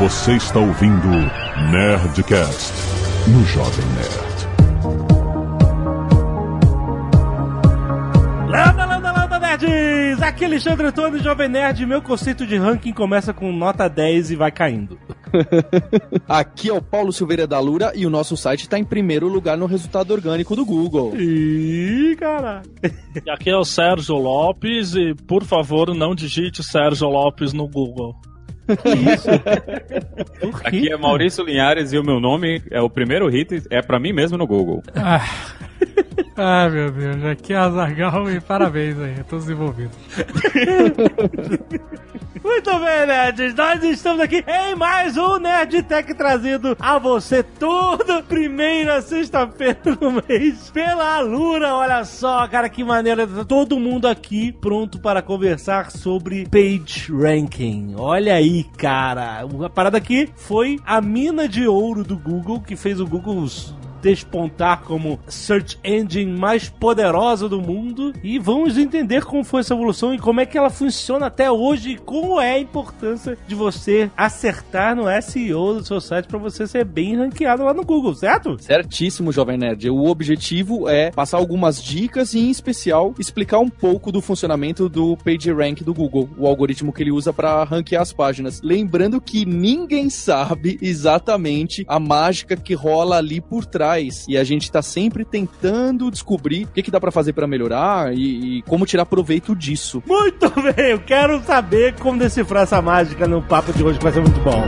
Você está ouvindo Nerdcast no Jovem Nerd. Landa, landa, landa, nerds! Aqui é Alexandre Antônio, Jovem Nerd. Meu conceito de ranking começa com nota 10 e vai caindo. Aqui é o Paulo Silveira da Lura e o nosso site está em primeiro lugar no resultado orgânico do Google. Ih, caralho. E aqui é o Sérgio Lopes e, por favor, não digite Sérgio Lopes no Google. Aqui é Maurício Linhares e o meu nome é o primeiro hit, é pra mim mesmo no Google. Ah. Ai meu Deus, aqui é Azargal e parabéns aí, todos envolvidos. Muito bem, nerds, nós estamos aqui em mais um Nerd Tech trazido a você toda primeira sexta-feira do mês pela Alura. Olha só, cara, que maneira. Todo mundo aqui pronto para conversar sobre Page Ranking. Olha aí, cara. A parada aqui foi a mina de ouro do Google, que fez o Google despontar como search engine mais poderosa do mundo e vamos entender como foi essa evolução e como é que ela funciona até hoje e como é a importância de você acertar no SEO do seu site para você ser bem ranqueado lá no Google, certo? Certíssimo, Jovem Nerd. O objetivo é passar algumas dicas e, em especial, explicar um pouco do funcionamento do PageRank do Google, o algoritmo que ele usa para ranquear as páginas. Lembrando que ninguém sabe exatamente a mágica que rola ali por trás e a gente tá sempre tentando descobrir o que, que dá para fazer para melhorar e, e, como tirar proveito disso. Muito bem, eu quero saber como decifrar essa mágica no papo de hoje, que vai ser muito bom.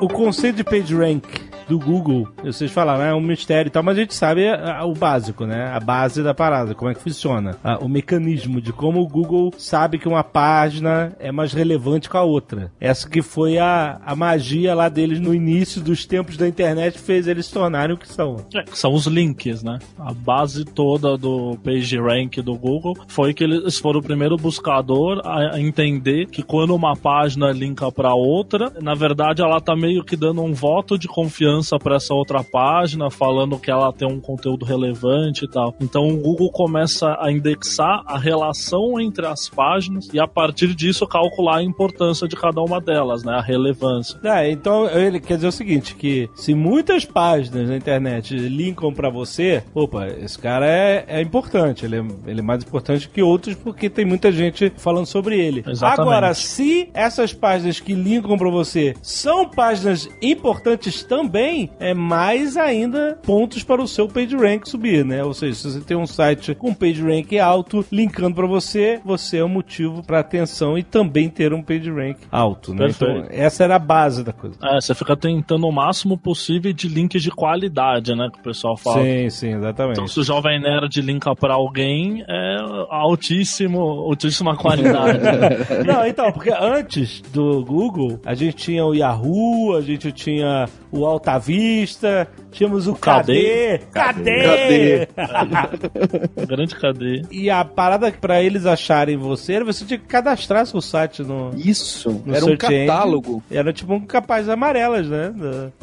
O conceito de PageRank do Google, vocês falaram, é um mistério e tal, mas a gente sabe o básico, né? A base da parada, como é que funciona. o mecanismo de como o Google sabe que uma página é mais relevante que a outra. Essa que foi a, a magia lá deles no início dos tempos da internet fez eles se tornarem o que são. É, são os links, né? A base toda do PageRank do Google foi que eles foram o primeiro buscador a entender que quando uma página linka para outra, na verdade ela tá meio que dando um voto de confiança para essa outra página, falando que ela tem um conteúdo relevante e tal. Então o Google começa a indexar a relação entre as páginas e a partir disso calcular a importância de cada uma delas, né? A relevância. É, então ele quer dizer o seguinte, que se muitas páginas na internet linkam para você, opa, esse cara é, é importante, ele é, ele é mais importante que outros porque tem muita gente falando sobre ele. Exatamente. Agora, se essas páginas que linkam para você são páginas importantes também, é mais ainda pontos para o seu PageRank subir, né? Ou seja, se você tem um site com PageRank alto, linkando para você, você é um motivo para atenção e também ter um PageRank alto, né? Perfeito. Então, essa era a base da coisa. É, você fica tentando o máximo possível de links de qualidade, né? Que o pessoal fala. Sim, sim, exatamente. Então, se o Jovem Nerd linka para alguém, é altíssimo, altíssima qualidade. Não, então, porque antes do Google, a gente tinha o Yahoo, a gente tinha o Alta Vista, tínhamos o, KD. KD! KD. Grande KD. E a parada pra eles acharem você, você tinha que cadastrar seu site no. Isso, no era um catálogo. Era tipo um capaz amarelas, né?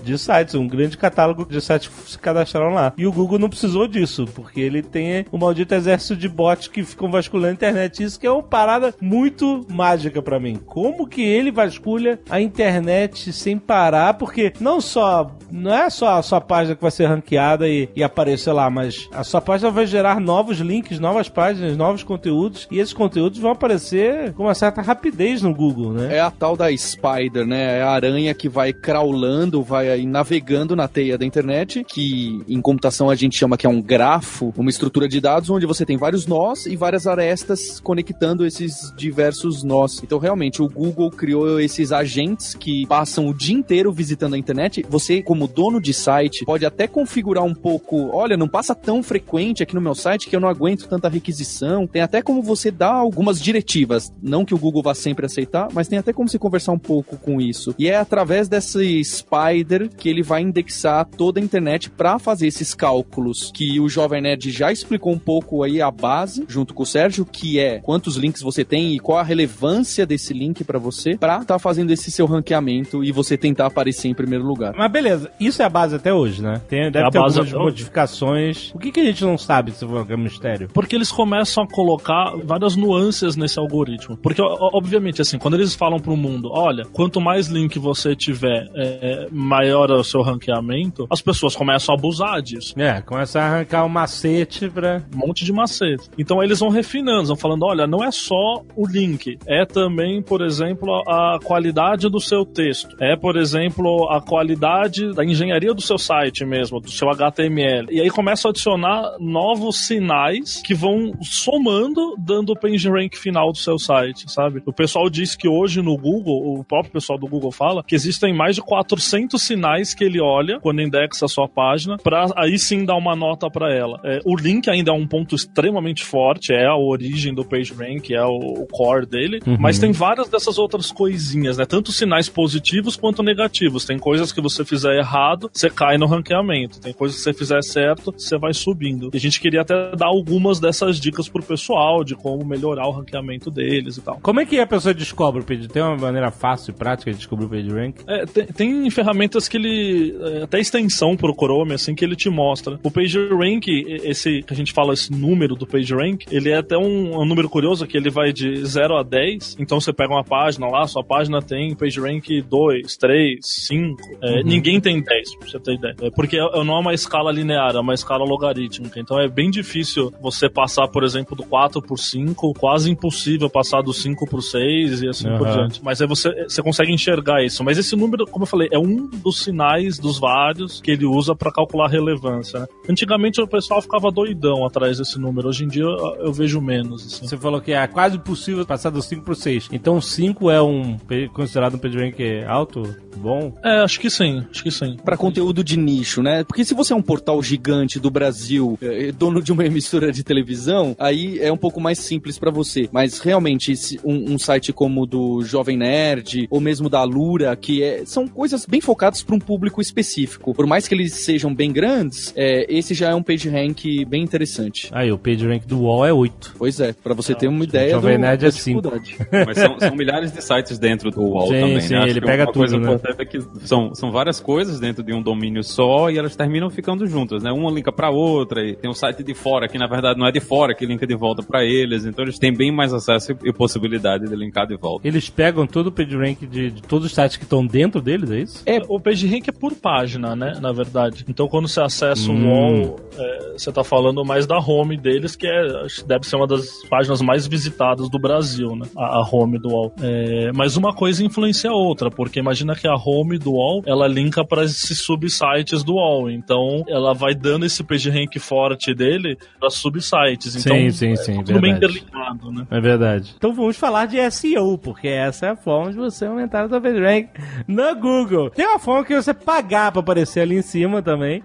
De sites, um grande catálogo de sites que se cadastraram lá. E o Google não precisou disso, porque ele tem o maldito exército de bots que ficam vasculhando a internet. Isso que é uma parada muito mágica pra mim. Como que ele vasculha a internet sem parar? Porque não só. Não é só a sua página que vai ser ranqueada e, e aparecer lá, mas a sua página vai gerar novos links, novas páginas, novos conteúdos. E esses conteúdos vão aparecer com uma certa rapidez no Google, né? É a tal da Spider, né? É a aranha que vai crawlando, vai navegando na teia da internet, que em computação a gente chama que é um grafo, uma estrutura de dados onde você tem vários nós e várias arestas conectando esses diversos nós. Então, realmente, o Google criou esses agentes que passam o dia inteiro visitando a internet. Você, como dono de site, pode até configurar um pouco, olha, não passa tão frequente aqui no meu site que eu não aguento tanta requisição. Tem até como você dar algumas diretivas, não que o Google vá sempre aceitar, mas tem até como você conversar um pouco com isso. E é através desse Spider que ele vai indexar toda a internet para fazer esses cálculos que o Jovem Nerd já explicou um pouco aí a base, junto com o Sérgio, que é quantos links você tem e qual a relevância desse link para você, para estar tá fazendo esse seu ranqueamento e você tentar aparecer em primeiro lugar. Mas beleza, Isso é a base até hoje, né? Tem, deve É ter base algumas modificações. O que, que a gente não sabe se for um mistério? Porque eles começam a colocar várias nuances nesse algoritmo. Porque, obviamente, assim, quando eles falam pro mundo, olha, quanto mais link você tiver, é, maior é o seu ranqueamento, as pessoas começam a abusar disso. É, começa a arrancar o macete pra. Um monte de macete. Então eles vão refinando, vão falando, olha, não é só o link, é também, por exemplo, a qualidade do seu texto. É, por exemplo, a qualidade da engenharia do seu site mesmo, do seu HTML. E aí começa a adicionar novos sinais que vão somando, dando o PageRank final do seu site, sabe? O pessoal diz que hoje no Google, o próprio pessoal do Google fala, que existem mais de 400 sinais que ele olha quando indexa a sua página, para aí sim dar uma nota para ela. É, o link ainda é um ponto extremamente forte, é a origem do PageRank, é o, o core dele, mas tem várias dessas outras coisinhas, né? Tanto sinais positivos quanto negativos. Tem coisas que você fizer errado, você cai no ranqueamento. Tem coisas que você fizer certo, você vai subindo. E a gente queria até dar algumas dessas dicas pro pessoal de como melhorar o ranqueamento deles e tal. Como é que a pessoa descobre o PageRank? Tem uma maneira fácil e prática de descobrir o PageRank? É, tem, tem ferramentas que ele. é, Até extensão pro Chrome, assim, que ele te mostra. O PageRank, esse que a gente fala, esse número do PageRank, ele é até um, um número curioso que ele vai de 0 a 10. Então você pega uma página lá, sua página tem PageRank 2, 3, 5. É, Ninguém tem 10, pra você ter ideia. É, porque é- não é uma escala linear, é uma escala logarítmica. Então é bem difícil você passar, por exemplo, do 4 por 5, quase impossível passar do 5 por 6 e assim por Aham. diante. Mas aí você, você consegue enxergar isso. Mas esse número, como eu falei, é um dos sinais dos vários que ele usa para calcular relevância. Né? Antigamente o pessoal ficava doidão atrás desse número. Hoje em dia eu, eu vejo menos. Assim. Você falou que é quase possível passar do 5 pro 6. Então 5 é um considerado um PageRank alto, bom? É, acho que sim, acho que sim. Pra conteúdo de nicho, né? Porque se você é um portal gigante do Brasil, eh, dono de uma emissora de televisão, aí é um pouco mais simples pra você. Mas realmente, se um, um site como o do Jovem Nerd, ou mesmo da Lura, que é- são coisas bem focadas pra um público específico. Por mais que eles sejam bem grandes, eh, esse já é um page rank bem interessante. Aí, o PageRank do UOL é 8. Pois é, pra você ter uma ideia do, Jovem Nerd da é dificuldade. Mas são, são milhares de sites dentro do UOL Sim, também, sim, né? Ele que pega uma coisa tudo, né? importante é que são, são várias coisas dentro de um domínio só e elas terminam ficando juntas, né? Uma linka pra outra e tem um site de fora que na verdade não é de fora que linka de volta pra eles, então eles têm bem mais acesso e, possibilidade de linkar de volta. Eles pegam todo o PageRank de, de todos os sites que estão dentro deles, é isso? É, o PageRank é por página, né? Na verdade. Então, quando você acessa Hum. o UOL, é, você tá falando mais da home deles, que é, deve ser uma das páginas mais visitadas do Brasil, né? A, a home do UOL. É, mas uma coisa influencia a outra, porque imagina que a home do UOL, ela linka para esses subsites do UOL. Então, ela vai dando esse PageRank forte dele para subsites. Então, Sim, sim, sim, é tudo bem verdade. interligado, né? É verdade. Então vamos falar de SEO, porque essa é a forma de você aumentar o seu PageRank no Google. Tem uma forma que você pagar pra aparecer ali em cima também.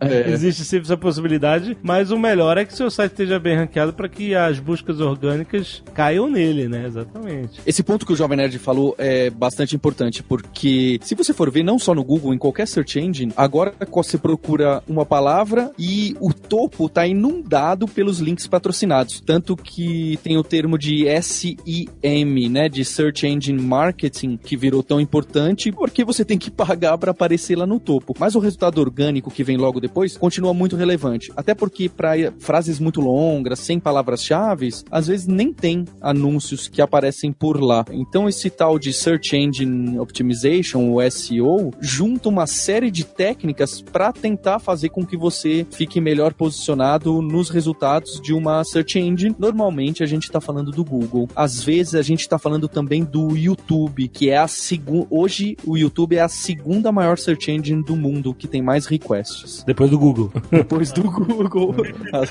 É. Existe sempre essa possibilidade, mas o melhor é que seu site esteja bem ranqueado para que as buscas orgânicas caiam nele, né? Exatamente. Esse ponto que o Jovem Nerd falou é bastante importante, porque se você for ver, não só no Google, em qualquer search engine, agora você procura uma palavra e o topo tá inundado pelos links patrocinados. Tanto que tem o termo de SEM, né, de Search Engine Marketing, que virou tão importante porque você tem que pagar para aparecer lá no topo. Mas o resultado orgânico que vem logo depois continua muito relevante. Até porque para frases muito longas, sem palavras-chave, às vezes nem tem anúncios que aparecem por lá. Então esse tal de Search Engine Optimization, o SEO, junta uma série de técnicas para tentar fazer com que você fique melhor posicionado nos resultados de uma search engine. Normalmente a gente está falando do Google. Às vezes a gente está falando também do YouTube, que é a segunda. Hoje o YouTube é a segunda maior search engine do mundo que tem mais requests. Depois do Google. Depois do Google.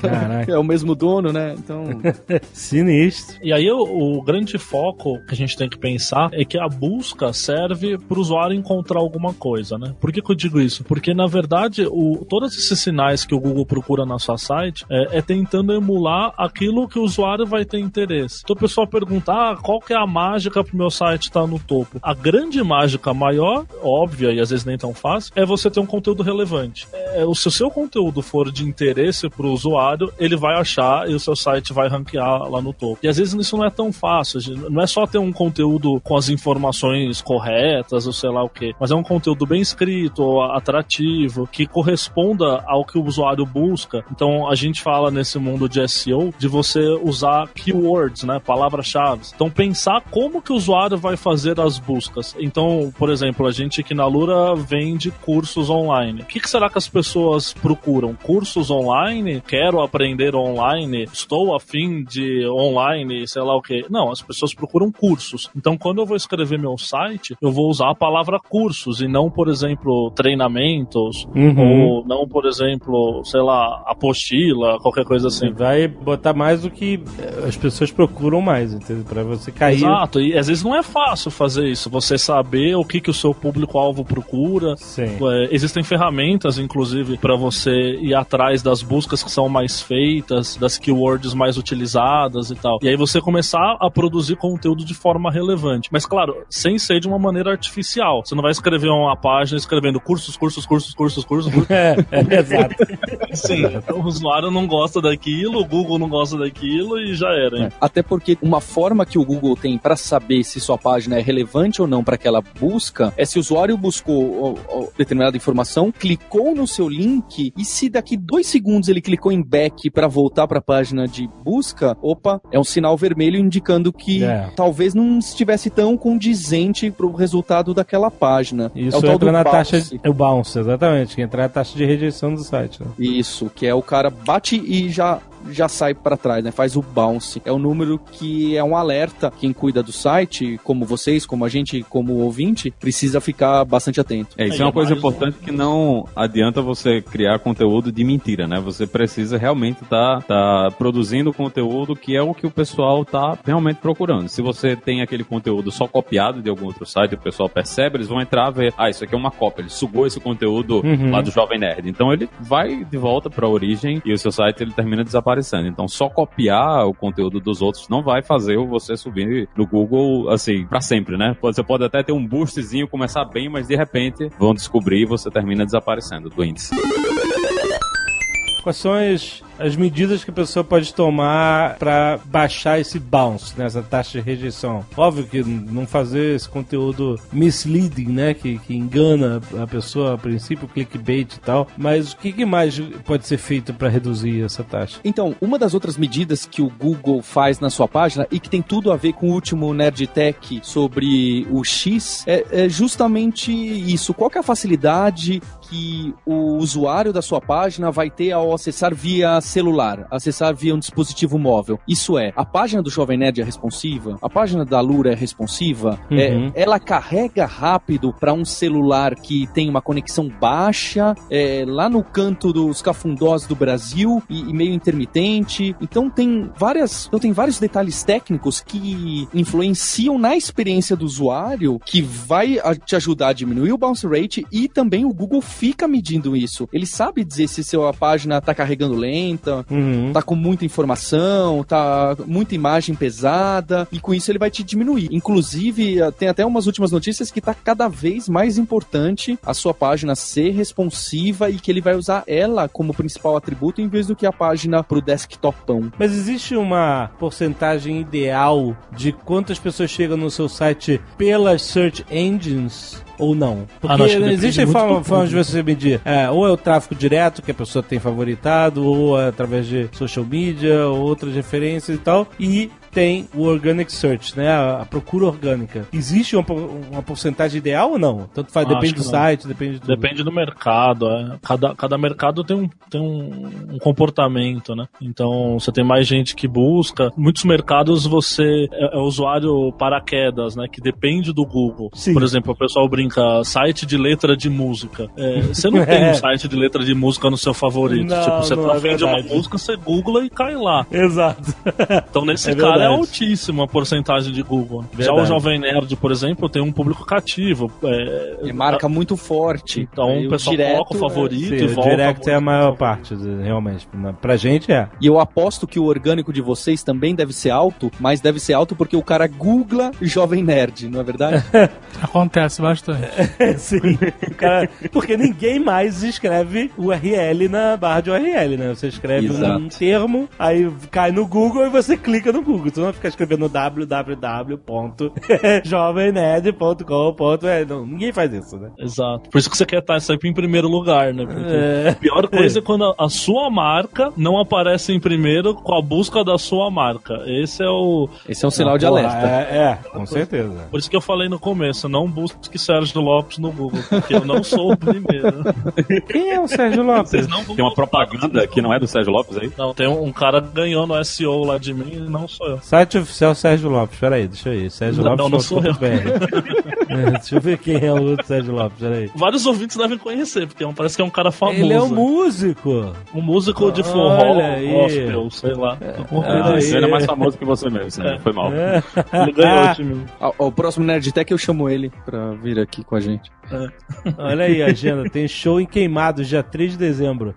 Caraca. é o mesmo dono, né? Então. Sinistro. E aí o, o grande foco que a gente tem que pensar é que a busca serve para o usuário encontrar alguma coisa, né? Por que, que eu digo isso? Porque na verdade o, todos esses sinais que o Google procura na sua site é, é tentando emular aquilo que o usuário vai ter interesse. Então o pessoal pergunta, ah, qual que é a mágica pro meu site estar no topo? A grande mágica maior, óbvia e às vezes nem tão fácil, é você ter um conteúdo relevante. É, o- se o seu conteúdo for de interesse pro usuário, ele vai achar e o seu site vai ranquear lá no topo. E às vezes isso não é tão fácil. Não é só ter um conteúdo com as informações corretas ou sei lá o que, mas é um conteúdo bem escrito, atrativo, que corresponda ao que o usuário busca. Então a gente fala nesse mundo de SEO de você usar keywords, né, palavras-chave. Então pensar como que o usuário vai fazer as buscas. Então, por exemplo, a gente aqui na Lura vende cursos online. O que, que será que as pessoas procuram? Cursos online? Quero aprender online? Estou afim de online, sei lá o que. Não, as pessoas procuram cursos. Então, quando eu vou escrever meu site, eu vou usar a palavra cursos e não, por treinamentos, Uhum. ou não, por exemplo, sei lá, apostila, qualquer coisa Você assim. vai botar mais do que eh, as pessoas procuram mais, entendeu? Pra você cair. Exato, e às vezes não é fácil fazer isso, você saber o que, que o seu público-alvo procura. Sim. É, existem ferramentas, inclusive, para você ir atrás das buscas que são mais feitas, das keywords mais utilizadas e tal. E aí você começar a produzir conteúdo de forma relevante. Mas, claro, sem ser de uma maneira artificial. Você não vai escrever uma página escrevendo cursos, cursos, cursos, cursos, cursos, cursos. É, é, exato. Sim, o usuário não gosta daquilo, o Google não gosta daquilo e já era. hein? Até porque uma forma que o Google tem para saber se sua página é relevante ou não para aquela busca é se o usuário buscou determinada informação, clicou no seu link e se daqui dois segundos ele clicou em back para voltar para a página de busca, opa, é um sinal vermelho indicando que É. talvez não estivesse tão condizente pro resultado daquela página. Isso é o tal do na bounce. taxa. É o bounce, exatamente. Que entra na taxa de rejeição do site. Né? Isso, que é o cara bate e já já sai para trás, né? Faz o bounce. É um número que é um alerta. Quem cuida do site, como vocês, como a gente, como ouvinte, precisa ficar bastante atento. É, isso é uma coisa importante que não adianta você criar conteúdo de mentira, né? Você precisa realmente estar produzindo conteúdo que é o que o pessoal tá realmente procurando. Se você tem aquele conteúdo só copiado de algum outro site, o pessoal percebe, eles vão entrar ver, ah, isso aqui é uma cópia, ele sugou esse conteúdo Uhum. lá do Jovem Nerd. Então ele vai de volta para a origem e o seu site ele termina desaparecendo. Então só copiar o conteúdo dos outros não vai fazer você subir no Google assim para sempre, né? Você pode até ter um boostzinho, começar bem, mas de repente vão descobrir e você termina desaparecendo do índice. Quais são as, as medidas que a pessoa pode tomar para baixar esse bounce, né, essa taxa de rejeição? Óbvio que não fazer esse conteúdo misleading, né? Que, que engana a pessoa a princípio, clickbait e tal. Mas o que, que mais pode ser feito para reduzir essa taxa? Então, uma das outras medidas que o Google faz na sua página e que tem tudo a ver com o último Nerd Tech sobre o X é, é justamente isso. Qual é a facilidade que o usuário da sua página vai ter ao acessar via celular, acessar via um dispositivo móvel? Isso é, a página do Jovem Nerd é responsiva, a página da Lura é responsiva, Uhum. é, ela carrega rápido para um celular que tem uma conexão baixa, é, lá no canto dos cafundós do Brasil e, e meio intermitente. Então tem várias, então tem vários detalhes técnicos que influenciam na experiência do usuário, que vai te ajudar a diminuir o bounce rate e também o Google fica medindo isso. Ele sabe dizer se sua página tá carregando lenta, Uhum. tá com muita informação, tá muita imagem pesada, e com isso ele vai te diminuir. Inclusive, eh, tem até umas últimas notícias que tá cada vez mais importante a sua página ser responsiva e que ele vai usar ela como principal atributo em vez do que a página pro desktopão. Mas existe uma porcentagem ideal de quantas pessoas chegam no seu site pelas search engines? Ou não? Porque Ah, não, acho que depende existem muito forma- formas de você medir. É, ou é o tráfego direto que a pessoa tem favoritado, ou é através de social media, ou outras referências e tal. E tem o organic search, né? A, a procura orgânica. Existe uma, uma porcentagem ideal ou não? Tanto faz, Acho depende do não. site, depende de tudo. Depende do mercado, é. Cada, cada mercado tem, um, tem um, um comportamento, né? Então, você tem mais gente que busca. Muitos mercados você é, é usuário paraquedas, né? Que depende do Google. Sim. Por exemplo, o pessoal brinca site de letra de música. É, você não tem É. um site de letra de música no seu favorito. Não, tipo, você não tá é uma música, você googla e cai lá. Exato. Então, nesse É cara é altíssima a porcentagem de Google. Já Verdade. o Jovem Nerd, por exemplo, tem um público cativo. É, E marca muito forte. Então o pessoal coloca o favorito Sim, e o volta. direct é a maior parte, realmente. Pra gente é. E eu aposto que o orgânico de vocês também deve ser alto, mas deve ser alto porque o cara googla Jovem Nerd, não é verdade? Acontece bastante. Sim. O cara- porque ninguém mais escreve URL na barra de URL, né? Você escreve Exato. um termo, aí cai no Google e você clica no Google. Tu não fica escrevendo www.jovemnerd.com.br. Não, ninguém faz isso, né? Exato. Por isso que você quer estar sempre em primeiro lugar, né? Porque É. a pior coisa é quando a, sua marca não aparece em primeiro com a busca da sua marca. Esse é o. Esse é um sinal de Porra, alerta. É, é, com certeza. Por isso que eu falei no começo, não busque Sérgio Lopes no Google, porque eu não sou o primeiro. Quem é o Sérgio Lopes? Vocês não Tem uma propaganda que não é do Sérgio Lopes aí? Não, tem um, um cara que ganhou no SEO lá de mim e não sou eu. Site oficial Sérgio Lopes, peraí, deixa eu ir. Sérgio Não, Lopes. não sou eu. É, deixa eu ver quem é o Sérgio Lopes, peraí. Vários ouvintes devem conhecer, porque é parece que é um cara famoso. Ele é um músico. Um músico de forró, Olha aí. gospel, sei lá. Olha aí. Ele é mais famoso que você mesmo, né? Foi mal. Ele ganhou de mim. Ah, O próximo Nerdtech eu chamo ele pra vir aqui com a gente. Olha aí a agenda, tem show em Queimados, dia 3 de dezembro.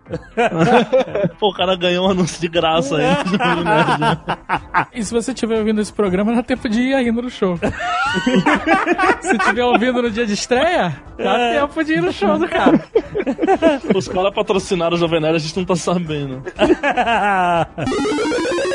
Pô, o cara ganhou um anúncio de graça aí. E se você estiver ouvindo esse programa, dá tempo de ir ainda no show. se estiver ouvindo no dia de estreia, dá tempo de ir no show do cara. Os caras patrocinaram o Jovem Nerd, a gente não tá sabendo.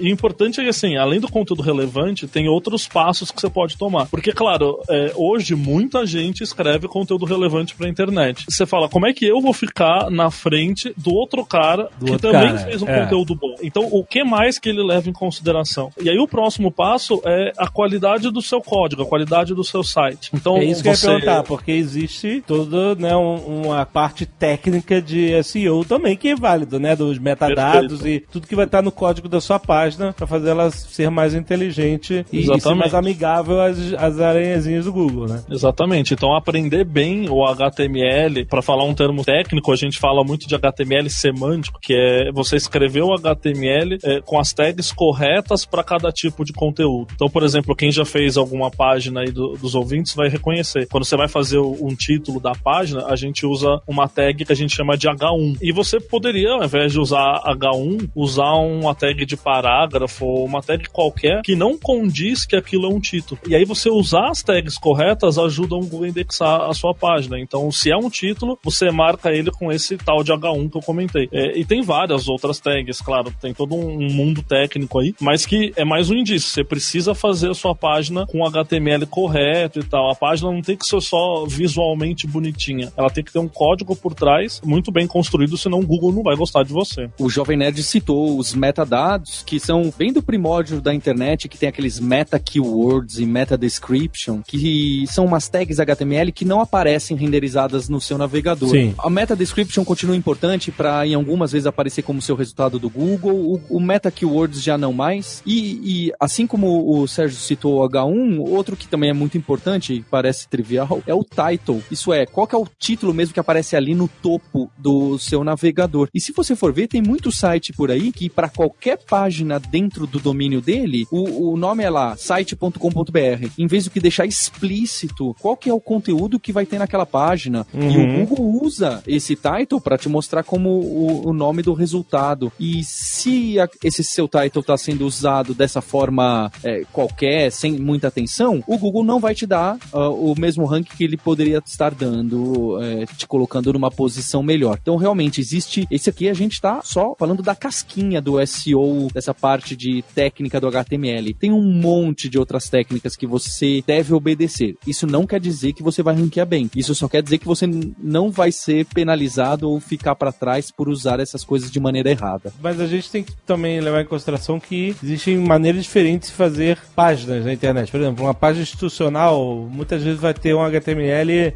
E o importante é que, assim, além do conteúdo relevante, tem outros passos que você pode tomar. Porque, claro, é, hoje muita gente escreve conteúdo relevante pra internet. Você fala, como é que eu vou ficar na frente do outro cara Do que outro também cara, fez um é. conteúdo bom? Então, o que mais que ele leva em consideração? E aí, o próximo passo é a qualidade do seu código, a qualidade do seu site. Então, É isso que eu ia você... perguntar, porque existe toda né, um- uma parte técnica de SEO também que é válido, né? Dos metadados e tudo que vai estar no código da sua página para fazer ela ser mais inteligente e, e ser mais amigável às, às aranhazinhas do Google, né? Exatamente. Então, aprender bem o HTML, para falar um termo técnico, a gente fala muito de HTML semântico, que é você escrever o HTML é, com as tags corretas para cada tipo de conteúdo. Então, por exemplo, quem já fez alguma página aí do- dos ouvintes vai reconhecer. Quando você vai fazer o- um título da página, a gente usa uma tag que a gente chama de H1. E você poderia, ao invés de usar H1, usar uma tag de parágrafo ou uma tag qualquer que não condiz que aquilo é um título. E aí você usar as tags corretas ajuda o Google a indexar a sua página. Então, se é um título, você marca ele com esse tal de H1 que eu comentei. É, e tem várias outras tags, claro, tem todo um mundo técnico aí, mas que é mais um indício. Você precisa fazer a sua página com HTML correto e tal. A página não tem que ser só visualmente bonitinha. Ela tem que ter um código por trás muito bem construído, senão o Google não vai gostar de você. O Jovem Nerd citou os metadados, que são bem do primórdio da internet, que tem aqueles meta keywords e meta description, que são umas tags HTML que não aparecem renderizadas no seu navegador. Sim. A meta description continua importante para em algumas vezes aparecer como seu resultado do Google, o, o meta keywords já não mais. E, e assim como o Sérgio citou o H1, outro que também é muito importante, e parece trivial, é o title. Isso é, qual que é o título mesmo que aparece ali no topo do seu navegador. E se você for ver, tem muito site por aí que para qualquer página dentro do domínio dele, o, o nome é lá, site.com.br. Em vez do que deixar explícito qual que é o conteúdo que vai ter naquela página. E Uhum. o Google usa esse title para te mostrar como o, o nome do resultado. E se a- esse seu title está sendo usado dessa forma é, qualquer, sem muita atenção, o Google não vai te dar ah, o mesmo ranking que ele poderia estar dando, é, te colocando numa posição melhor. Então, realmente, existe. Esse aqui a gente está só falando da casquinha do SEO, dessa parte de técnica do HTML. Tem um monte de outras técnicas que você deve obedecer. Isso não quer dizer que você vai ranquear bem. Isso só quer dizer que você não vai ser penalizado ou ficar para trás por usar essas coisas de maneira errada. Mas a gente tem que também levar em consideração que existem maneiras diferentes de fazer páginas na internet. Por exemplo, uma página institucional muitas vezes vai ter um HTML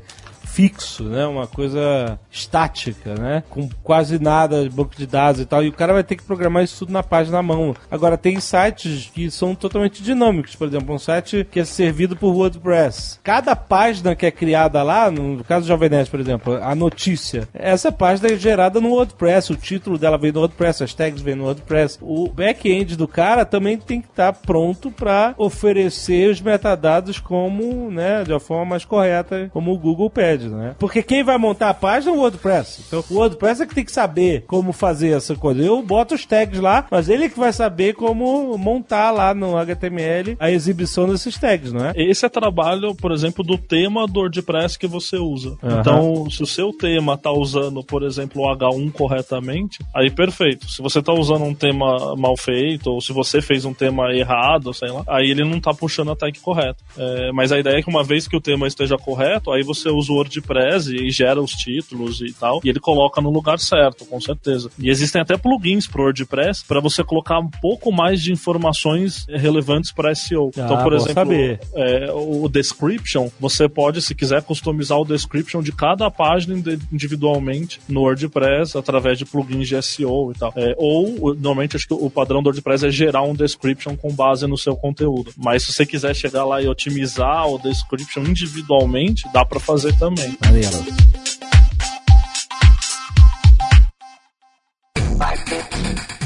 fixo, né? Uma coisa estática, né? Com quase nada de banco de dados e tal. E o cara vai ter que programar isso tudo na página à mão. Agora, tem sites que são totalmente dinâmicos. Por exemplo, um site que é servido por WordPress. Cada página que é criada lá, no caso do Jovem Nerd, por exemplo, a notícia, essa página é gerada no WordPress. O título dela vem no WordPress, as tags vêm no WordPress. O back-end do cara também tem que estar pronto para oferecer os metadados como, né, de uma forma mais correta, como o Google pede. Né? Porque quem vai montar a página é o WordPress. Então o WordPress é que tem que saber como fazer essa coisa. Eu boto os tags lá, mas ele é que vai saber como montar lá no HTML a exibição desses tags, não é? Esse é trabalho, por exemplo, do tema do WordPress que você usa. Aham. Então, se o seu tema tá usando, por exemplo, o H1 corretamente, aí perfeito. Se você tá usando um tema mal feito, ou se você fez um tema errado, sei lá, aí ele não tá puxando a tag correta. É, mas a ideia é que uma vez que o tema esteja correto, aí você usa o WordPress e gera os títulos e tal, e ele coloca no lugar certo, com certeza. E existem até plugins pro WordPress para você colocar um pouco mais de informações relevantes para SEO. Ah, então, por exemplo, é, o description, você pode, se quiser, customizar o description de cada página indi- individualmente no WordPress através de plugins de SEO e tal. É, ou, normalmente, acho que o padrão do WordPress é gerar um description com base no seu conteúdo. Mas se você quiser chegar lá e otimizar o description individualmente, dá para fazer também. Adiós. Bye.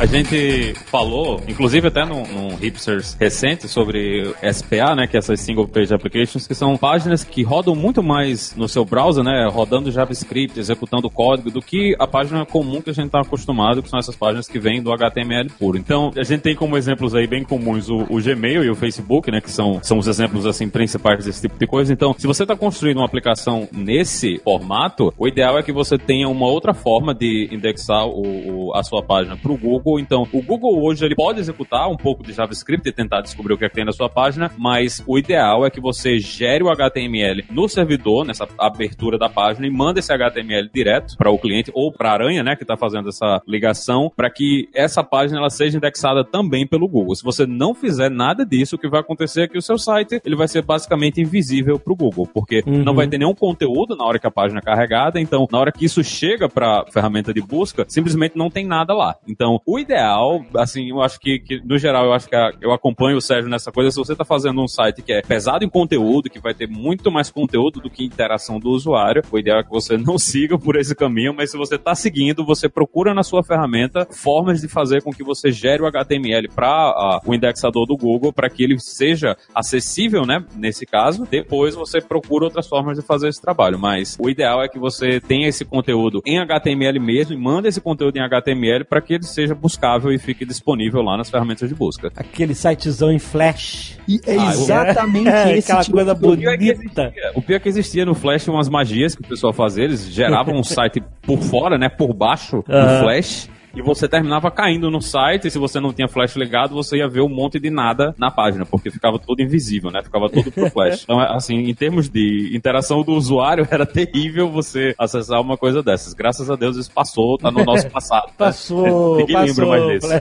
A gente falou, inclusive até num, num Hipsters recente, sobre SPA, né? Que é essas Single Page Applications, que são páginas que rodam muito mais no seu browser, né? Rodando JavaScript, executando código, do que a página comum que a gente está acostumado, que são essas páginas que vêm do HTML puro. Então, a gente tem como exemplos aí bem comuns o, o Gmail e o Facebook, né? Que são, são os exemplos, assim, principais desse tipo de coisa. Então, se você está construindo uma aplicação nesse formato, o ideal é que você tenha uma outra forma de indexar o, o- a sua página para o Google. Então, o Google hoje ele pode executar um pouco de JavaScript e tentar descobrir o que, é que tem na sua página, mas o ideal é que você gere o HTML no servidor, nessa abertura da página, e manda esse HTML direto para o cliente ou para a Aranha, né, que está fazendo essa ligação, para que essa página ela seja indexada também pelo Google. Se você não fizer nada disso, o que vai acontecer é que o seu site ele vai ser basicamente invisível para o Google, porque não vai ter nenhum conteúdo na hora que a página é carregada, então na hora que isso chega para a ferramenta de busca, simplesmente não tem nada lá. Então, o ideal, assim, eu acho que, que, no geral, eu acho que a- eu acompanho o Sérgio nessa coisa, se você está fazendo um site que é pesado em conteúdo, que vai ter muito mais conteúdo do que interação do usuário, o ideal é que você não siga por esse caminho, mas se você está seguindo, você procura na sua ferramenta formas de fazer com que você gere o HTML para o indexador do Google, para que ele seja acessível, né, nesse caso. Depois você procura outras formas de fazer esse trabalho, mas o ideal é que você tenha esse conteúdo em HTML mesmo e manda esse conteúdo em HTML para que ele seja buscável e fique disponível lá nas ferramentas de busca. Aquele sitezão em flash. E é Ah, exatamente É, esse aquela tipo coisa O pior, é que bonita. existia, o pior é que existia no Flash umas magias que o pessoal fazia, eles geravam um site por fora, né, por baixo do. Flash. E você terminava caindo no site, e se você não tinha flash ligado, você ia ver um monte de nada na página, porque ficava tudo invisível, né? Ficava tudo pro flash. Então, assim, em termos de interação do usuário, era terrível você acessar uma coisa dessas. Graças a Deus isso passou, tá no nosso passado. né? Passou, Ninguém passou. lembra mais disso.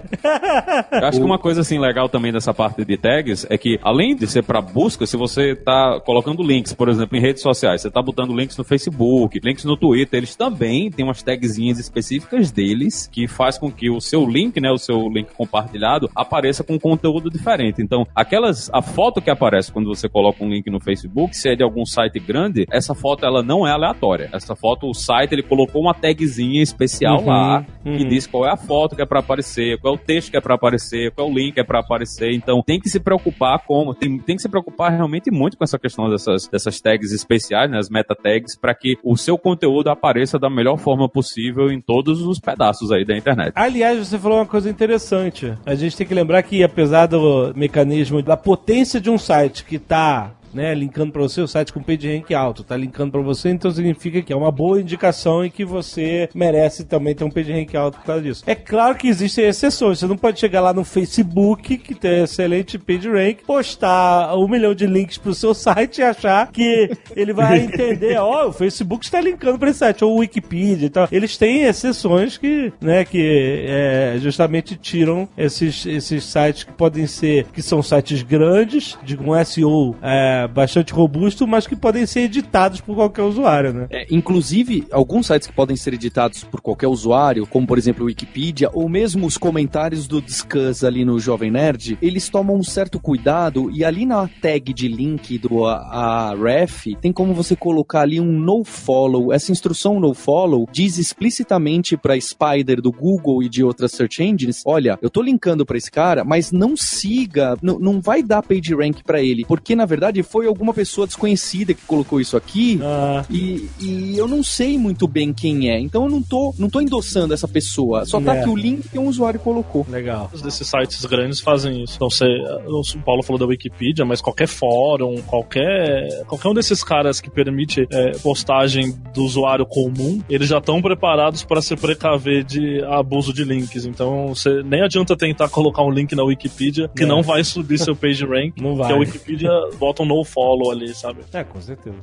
Eu acho que uma coisa assim legal também dessa parte de tags é que além de ser para busca, se você tá colocando links, por exemplo, em redes sociais, você tá botando links no Facebook, links no Twitter, eles também têm umas tagzinhas específicas deles que faz com que o seu link, né, o seu link compartilhado apareça com conteúdo diferente. Então, aquelas a foto que aparece quando você coloca um link no Facebook, se é de algum site grande, essa foto ela não é aleatória. Essa foto o site ele colocou uma tagzinha especial Uhum, lá que uhum. diz qual é a foto que é para aparecer, qual é o texto que é para aparecer, qual é o link que é para aparecer. Então tem que se preocupar como tem, tem que se preocupar realmente muito com essa questão dessas, dessas tags especiais, né, as meta tags, para que o seu conteúdo apareça da melhor forma possível em todos os pedaços aí da internet. Aliás, você falou uma coisa interessante. A gente tem que lembrar que, apesar do mecanismo da potência de um site que está né, linkando para você o site com PageRank alto, tá linkando para você, então significa que é uma boa indicação e que você merece também ter um PageRank alto por causa disso. É claro que existem exceções, você não pode chegar lá no Facebook, que tem excelente PageRank, postar um milhão de links pro seu site e achar que ele vai entender, ó, o Facebook está linkando para esse site, ou o Wikipedia e tal. Eles têm exceções que, né, que é, justamente tiram esses, esses sites que podem ser, que são sites grandes, de um SEO é, bastante robusto, mas que podem ser editados por qualquer usuário, né? É, inclusive, alguns sites que podem ser editados por qualquer usuário, como por exemplo o Wikipedia, ou mesmo os comentários do Discuss ali no Jovem Nerd, eles tomam um certo cuidado e ali na tag de link do a, a ref tem como você colocar ali um no follow. Essa instrução no follow diz explicitamente para Spider do Google e de outras search engines, olha, eu tô linkando para esse cara, mas não siga, não vai dar page rank para ele, porque na verdade foi alguma pessoa desconhecida que colocou isso aqui Ah. e, e eu não sei muito bem quem é, então eu não tô, não tô endossando essa pessoa, só tá É. aqui o link que um usuário colocou. Legal. Muitos desses sites grandes fazem isso. Não sei, o Paulo falou da Wikipedia, mas qualquer fórum, qualquer qualquer um desses caras que permite é, postagem do usuário comum, eles já estão preparados para se precaver de abuso de links. Então, você nem adianta tentar colocar um link na Wikipedia que É. não vai subir seu page rank, Não vai. porque a Wikipedia bota um no follow ali, sabe? É, com certeza.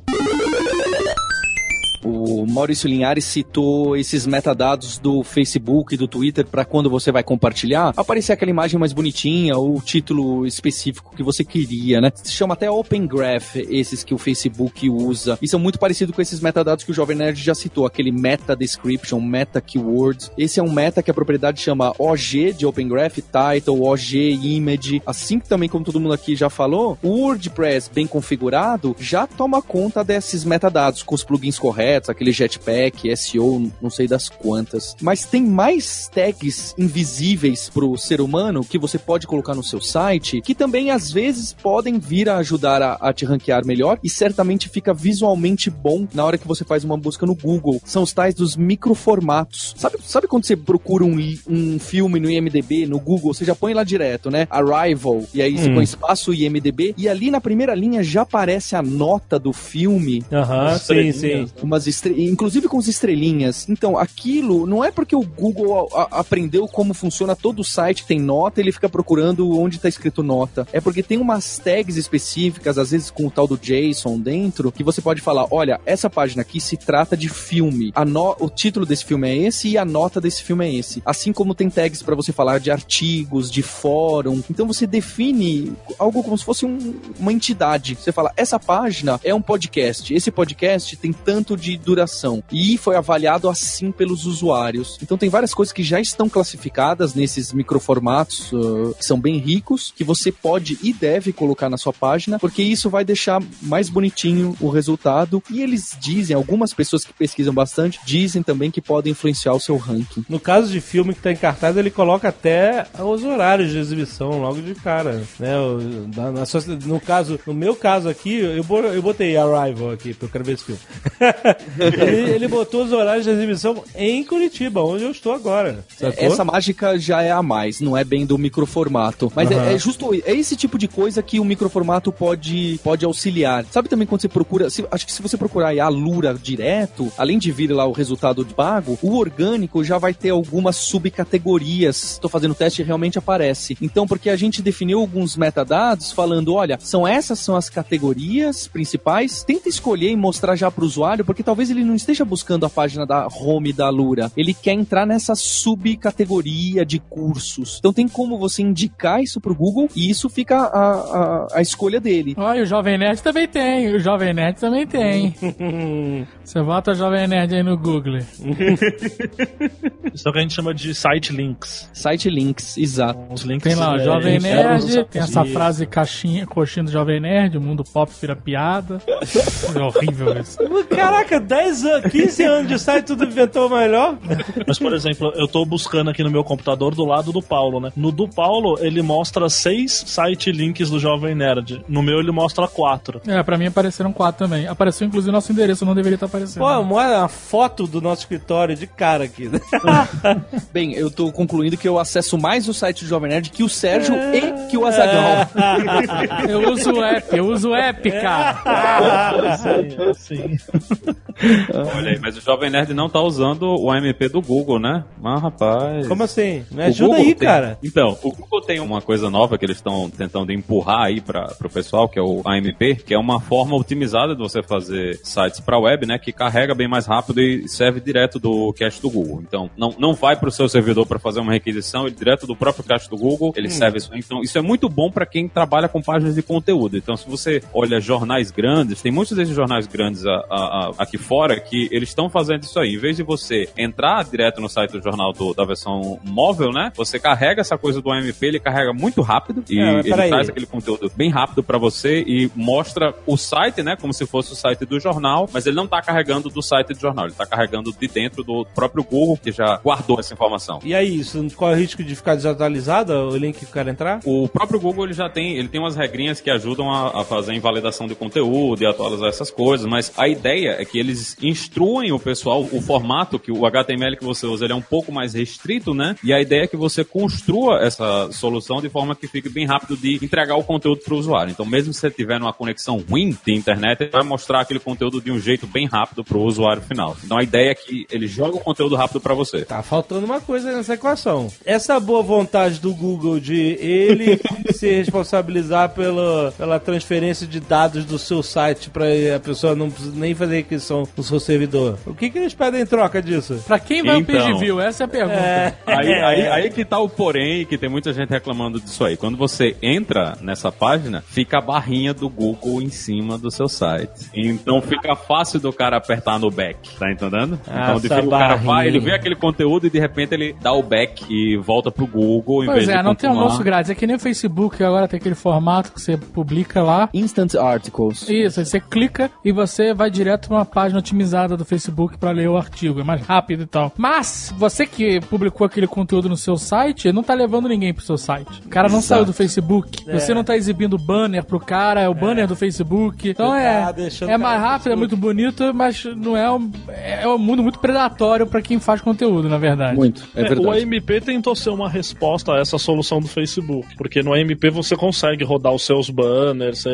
O Maurício Linhares citou esses metadados do Facebook e do Twitter para quando você vai compartilhar, aparecer aquela imagem mais bonitinha ou o título específico que você queria, né? Se chama até Open Graph, esses que o Facebook usa. E são muito parecidos com esses metadados que o Jovem Nerd já citou, aquele meta description, meta keywords. Esse é um meta que a propriedade chama OG de Open Graph, title, OG, image. Assim também, como todo mundo aqui já falou, o WordPress bem configurado já toma conta desses metadados com os plugins corretos, aquele Jetpack, SEO, não sei das quantas. Mas tem mais tags invisíveis pro ser humano que você pode colocar no seu site que também às vezes podem vir a ajudar a, a te ranquear melhor e certamente fica visualmente bom na hora que você faz uma busca no Google. São os tais dos microformatos. Sabe, sabe quando você procura um, um filme no IMDB, no Google, você já põe lá direto, né? Arrival, e aí você Hum. põe espaço IMDB, e ali na primeira linha já aparece a nota do filme Aham, As sim, sim. estrelinhas. Umas estre... inclusive com as estrelinhas. Então, aquilo não é porque o Google aprendeu como funciona todo o site tem nota, ele fica procurando onde tá escrito nota. É porque tem umas tags específicas, às vezes com o tal do JSON dentro, que você pode falar, olha, essa página aqui se trata de filme. No- O título desse filme é esse e a nota desse filme é esse. Assim como tem tags para você falar de artigos, de fórum. Então você define algo como se fosse um- uma entidade. Você fala, essa página é um podcast. Esse podcast tem tanto de duração. E foi avaliado assim pelos usuários. Então tem várias coisas que já estão classificadas nesses microformatos, uh, que são bem ricos, que você pode e deve colocar na sua página, porque isso vai deixar mais bonitinho o resultado. E eles dizem, algumas pessoas que pesquisam bastante, dizem também que podem influenciar o seu ranking. No caso de filme que tá em cartaz, ele coloca até os horários de exibição logo de cara, né? No caso, no meu caso aqui, eu botei Arrival aqui, porque eu quero ver esse filme. ele, ele botou os horários de exibição em Curitiba, onde eu estou agora. Sacou? Essa mágica já é a mais, não é bem do microformato. Mas Aham. é, é justo, é esse tipo de coisa que o microformato pode, pode auxiliar. Sabe também quando você procura, se- acho que se você procurar aí a Lura direto, além de vir lá o resultado de pago, o orgânico já vai ter algumas subcategorias. Estou fazendo teste e realmente aparece. Então, porque a gente definiu alguns metadados falando, olha, são essas são as categorias principais. Tenta escolher e mostrar já para o usuário, porque talvez ele não esteja buscando a página da home da Lura. Ele quer entrar nessa subcategoria de cursos. Então tem como você indicar isso pro Google e isso fica a, a, a escolha dele. Olha, o Jovem Nerd também tem. O Jovem Nerd também tem. Você bota o Jovem Nerd aí no Google. Isso é o que a gente chama de site links. Site links, exato. Os links Tem lá o é, Jovem é, Nerd, tem essa frase caixinha, coxinha do Jovem Nerd, o mundo pop vira piada. É horrível isso. Caraca, 10 anos, 15 anos de site, tudo inventou melhor? Mas, por exemplo, eu tô buscando aqui no meu computador do lado do Paulo, né? No do Paulo, ele mostra seis site links do Jovem Nerd. No meu, ele mostra quatro. É, pra mim apareceram quatro também. Apareceu inclusive nosso endereço, não deveria estar aparecendo. Pô, mostra uma foto do nosso escritório de cara aqui. Bem, eu tô concluindo que eu acesso mais o site do Jovem Nerd que o Sérgio e que o Azaghal. Eu uso o app, eu uso o app, cara. sim, sim. Olha aí, mas o Jovem Nerd não tá usando o AMP do Google, né? Mas, rapaz. Como assim? Me ajuda aí, tem- cara. Então, o Google tem uma coisa nova que eles estão tentando empurrar aí para o pessoal, que é o AMP, que é uma forma otimizada de você fazer sites para web, né, que carrega bem mais rápido e serve direto do cache do Google. Então, não, não vai para o seu servidor para fazer uma requisição, ele direto do próprio cache do Google, ele serve isso. Então, isso é muito bom para quem trabalha com páginas de conteúdo. Então, se você olha jornais grandes, tem muitos desses jornais grandes a- a- a- aqui fora que eles estão fazendo isso aí. Em vez de você entrar direto no site do jornal do- da versão móvel, né? Você carrega essa coisa do AMP, ele carrega muito rápido e É, ele peraí. traz aquele conteúdo bem rápido pra você e mostra o site, né? Como se fosse o site do jornal, mas ele não tá carregando do site do jornal, ele tá carregando de dentro do próprio Google que já guardou essa informação. E aí, isso qual é o risco de ficar desatualizado o link que o cara entrar? O próprio Google ele já tem, ele tem umas regrinhas que ajudam a, a fazer invalidação de conteúdo e atualizar essas coisas, mas a ideia é que eles instruem o pessoal, o formato que o HTML que você usa ele é um pouco mais restrito, né? E a ideia é que você construa essa solução de forma que fique bem rápido de entregar o conteúdo para o usuário. Então, mesmo se você tiver numa conexão ruim de internet, ele vai mostrar aquele conteúdo de um jeito bem rápido para o usuário final. Então, a ideia é que ele joga o conteúdo rápido para você. Tá faltando uma coisa nessa equação. Essa boa vontade do Google de ele se responsabilizar pela, pela transferência de dados do seu site pra a pessoa não nem fazer requisição no seu servidor. O que, que eles pedem em troca disso? Pra quem vai Então. o page view? Essa é a pergunta. É. Aí, aí, aí que tá o porém, que tem muita gente reclamando disso aí. Quando você entra nessa página, fica a barrinha do Google em cima do seu site. Então fica fácil do cara apertar no back, tá entendendo? então de o cara vai, ele vê aquele conteúdo e de repente ele dá o back e volta pro Google em Pois vez é, de não tem almoço grátis. É que nem o Facebook, agora tem aquele formato que você publica lá. Instant Articles. Isso, aí você clica e você vai direto pra uma página otimizada do Facebook pra ler o artigo. É mais rápido e tal. Mas, você que publicou aquele conteúdo no seu site, não tá levando ninguém pro seu site. O cara não Exato. saiu do Facebook. É. Você não tá exibindo banner pro cara, é o banner do Facebook. Então é, tá é o mais rápido, é muito bonito, mas não é um, é um mundo muito predatório pra quem faz conteúdo, na verdade. Muito, é, É, o verdade. AMP tentou ser uma resposta a essa solução do Facebook, porque no AMP você consegue rodar os seus banners, você,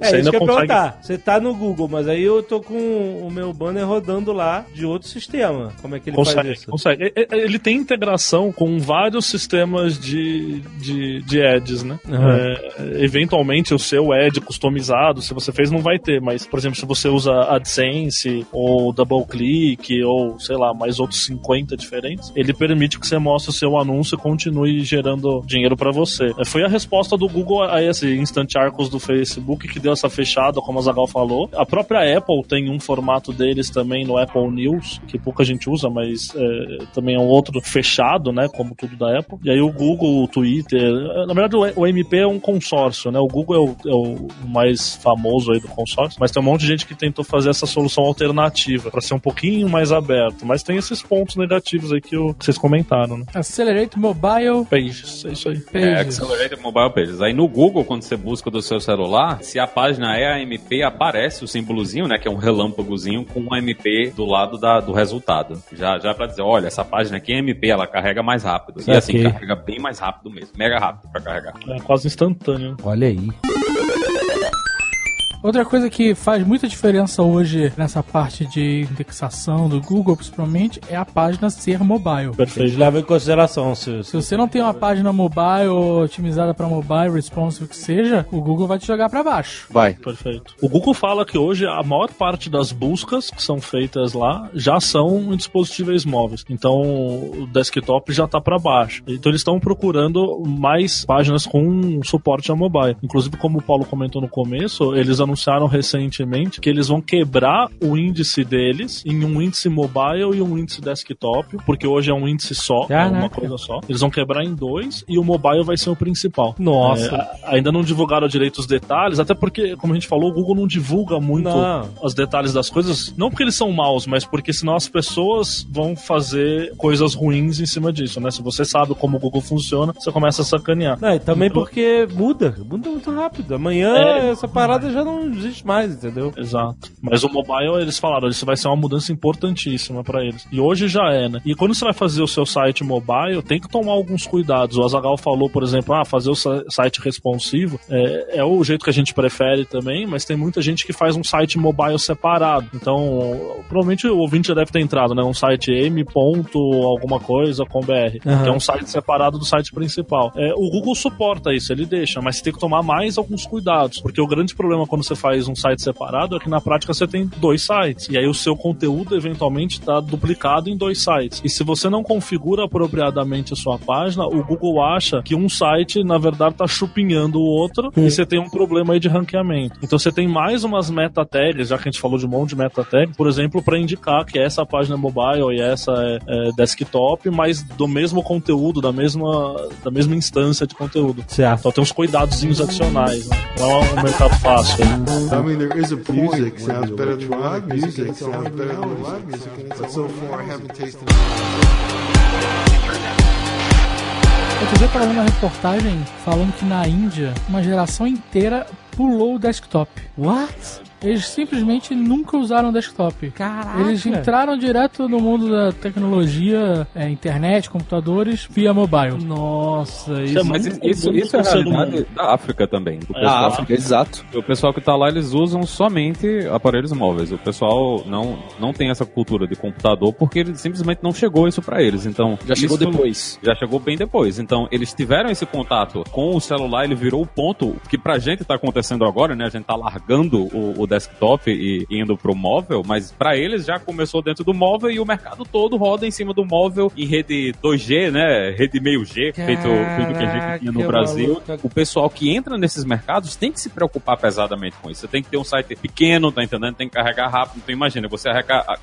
É você isso que ainda consegue. perguntar. Você tá no Google, mas aí eu tô com o meu banner rodando lá de outro sistema. Como é que ele faz Consegue, isso? consegue. Ele tem integração com vários sistemas de, de, de ads, né? Uhum. É, eventualmente o seu ad customizado, se você fez, não vai ter, mas, por exemplo, se você usa AdSense ou DoubleClick ou, sei lá, mais outros 50 diferentes, ele permite que você mostre o seu anúncio e continue gerando dinheiro pra você. É, Foi a resposta do Google a esse Instant Arcos do Facebook que deu essa fechada, como a Zagal falou. A própria Apple tem um formato deles também no Apple News, que pouca gente usa, mas é, também é um outro fechado, né? Como tudo da Apple. E aí o Google, o Twitter. Na verdade, o MP é um consórcio, né? O Google é o, é o mais famoso aí do consórcio, mas tem um monte de gente que tentou fazer essa solução alternativa para ser um pouquinho mais aberto. Mas tem esses pontos negativos aí que, o- que vocês comentaram, né? Accelerate Mobile Pages, é isso aí. É, Pages. Accelerated Mobile Pages. Aí no Google, quando você busca do seu celular, se a página é AMP, aparece o símbolozinho, né? Que é um relâmpagozinho com um MP do lado da- do resultado. Já, já pra dizer, olha, essa página aqui é MP, ela carrega mais rápido. E assim, Saquei. carrega bem mais rápido mesmo. Mega rápido pra carregar. É quase instantâneo. Olha aí. Outra coisa que faz muita diferença hoje nessa parte de indexação do Google, principalmente, é a página ser mobile. Perfeito. levam em consideração se, Se você não tem uma página mobile otimizada para mobile, responsive que seja, o Google vai te jogar para baixo. Vai. Perfeito. O Google fala que hoje a maior parte das buscas que são feitas lá já são em dispositivos móveis. Então o desktop já está para baixo. Então eles estão procurando mais páginas com suporte a mobile. Inclusive, como o Paulo comentou no começo, eles anunciaram recentemente que eles vão quebrar o índice deles em um índice mobile e um índice desktop, porque hoje é um índice só, é uma coisa só. Eles vão quebrar em dois e o mobile vai ser o principal. Nossa. É, ainda não divulgaram direito os detalhes, até porque, como a gente falou, o Google não divulga muito Não. os detalhes das coisas, não porque eles são maus, mas porque senão as pessoas vão fazer coisas ruins em cima disso, né? Se você sabe como o Google funciona, você começa a sacanear. Não, e também porque muda, muda muito rápido. Amanhã É. essa parada já não não existe mais, entendeu? Exato. Mas o mobile, eles falaram, isso vai ser uma mudança importantíssima pra eles. E hoje já é, né? E quando você vai fazer o seu site mobile, tem que tomar alguns cuidados. O Azagal falou, por exemplo, ah, fazer o site responsivo é, é o jeito que a gente prefere também, mas tem muita gente que faz um site mobile separado. Então, provavelmente o ouvinte já deve ter entrado, né? Um site m. alguma coisa com br, que é um site separado do site principal. É, o Google suporta isso, ele deixa, mas você tem que tomar mais alguns cuidados, porque o grande problema quando você faz um site separado é que na prática você tem dois sites, e aí o seu conteúdo eventualmente está duplicado em dois sites. E se você não configura apropriadamente a sua página, o Google acha que um site, na verdade, está chupinhando o outro, e você tem um problema aí de ranqueamento. Então você tem mais umas meta tags, já que a gente falou de um monte de meta tags, por exemplo, para indicar que essa página é mobile e essa é, é desktop, mas do mesmo conteúdo, da mesma, da mesma instância de conteúdo. Certo. Então tem uns cuidadozinhos adicionais, né? Não é um mercado fácil. né? I mean, there is a point music sounds better than live music. Sounds better than live music, but so far I haven't tasted. Outro dia vendo uma reportagem falando que na Índia uma geração inteira pulou o desktop. What? Eles simplesmente nunca usaram desktop. Caraca. Eles entraram direto no mundo da tecnologia, é, internet, computadores, via mobile. Nossa, Isso é Mas muito- isso, isso é humano. realidade da África também. O Na pessoal, África, exato. o pessoal que tá lá, eles usam somente aparelhos móveis. O pessoal não, não tem essa cultura de computador porque ele simplesmente não chegou isso pra eles. Então, Já chegou depois. Já chegou bem depois. Então, eles tiveram esse contato com o celular, ele virou o ponto que pra gente tá acontecendo agora, né? A gente tá largando o, o desktop e indo pro móvel, mas pra eles já começou dentro do móvel e o mercado todo roda em cima do móvel em rede 2G, né? Rede meio G, feito, feito que a gente tinha no Caraca, Brasil. maluco. O pessoal que entra nesses mercados tem que se preocupar pesadamente com isso. Você tem que ter um site pequeno, tá entendendo? Tem que carregar rápido. Então imagina, você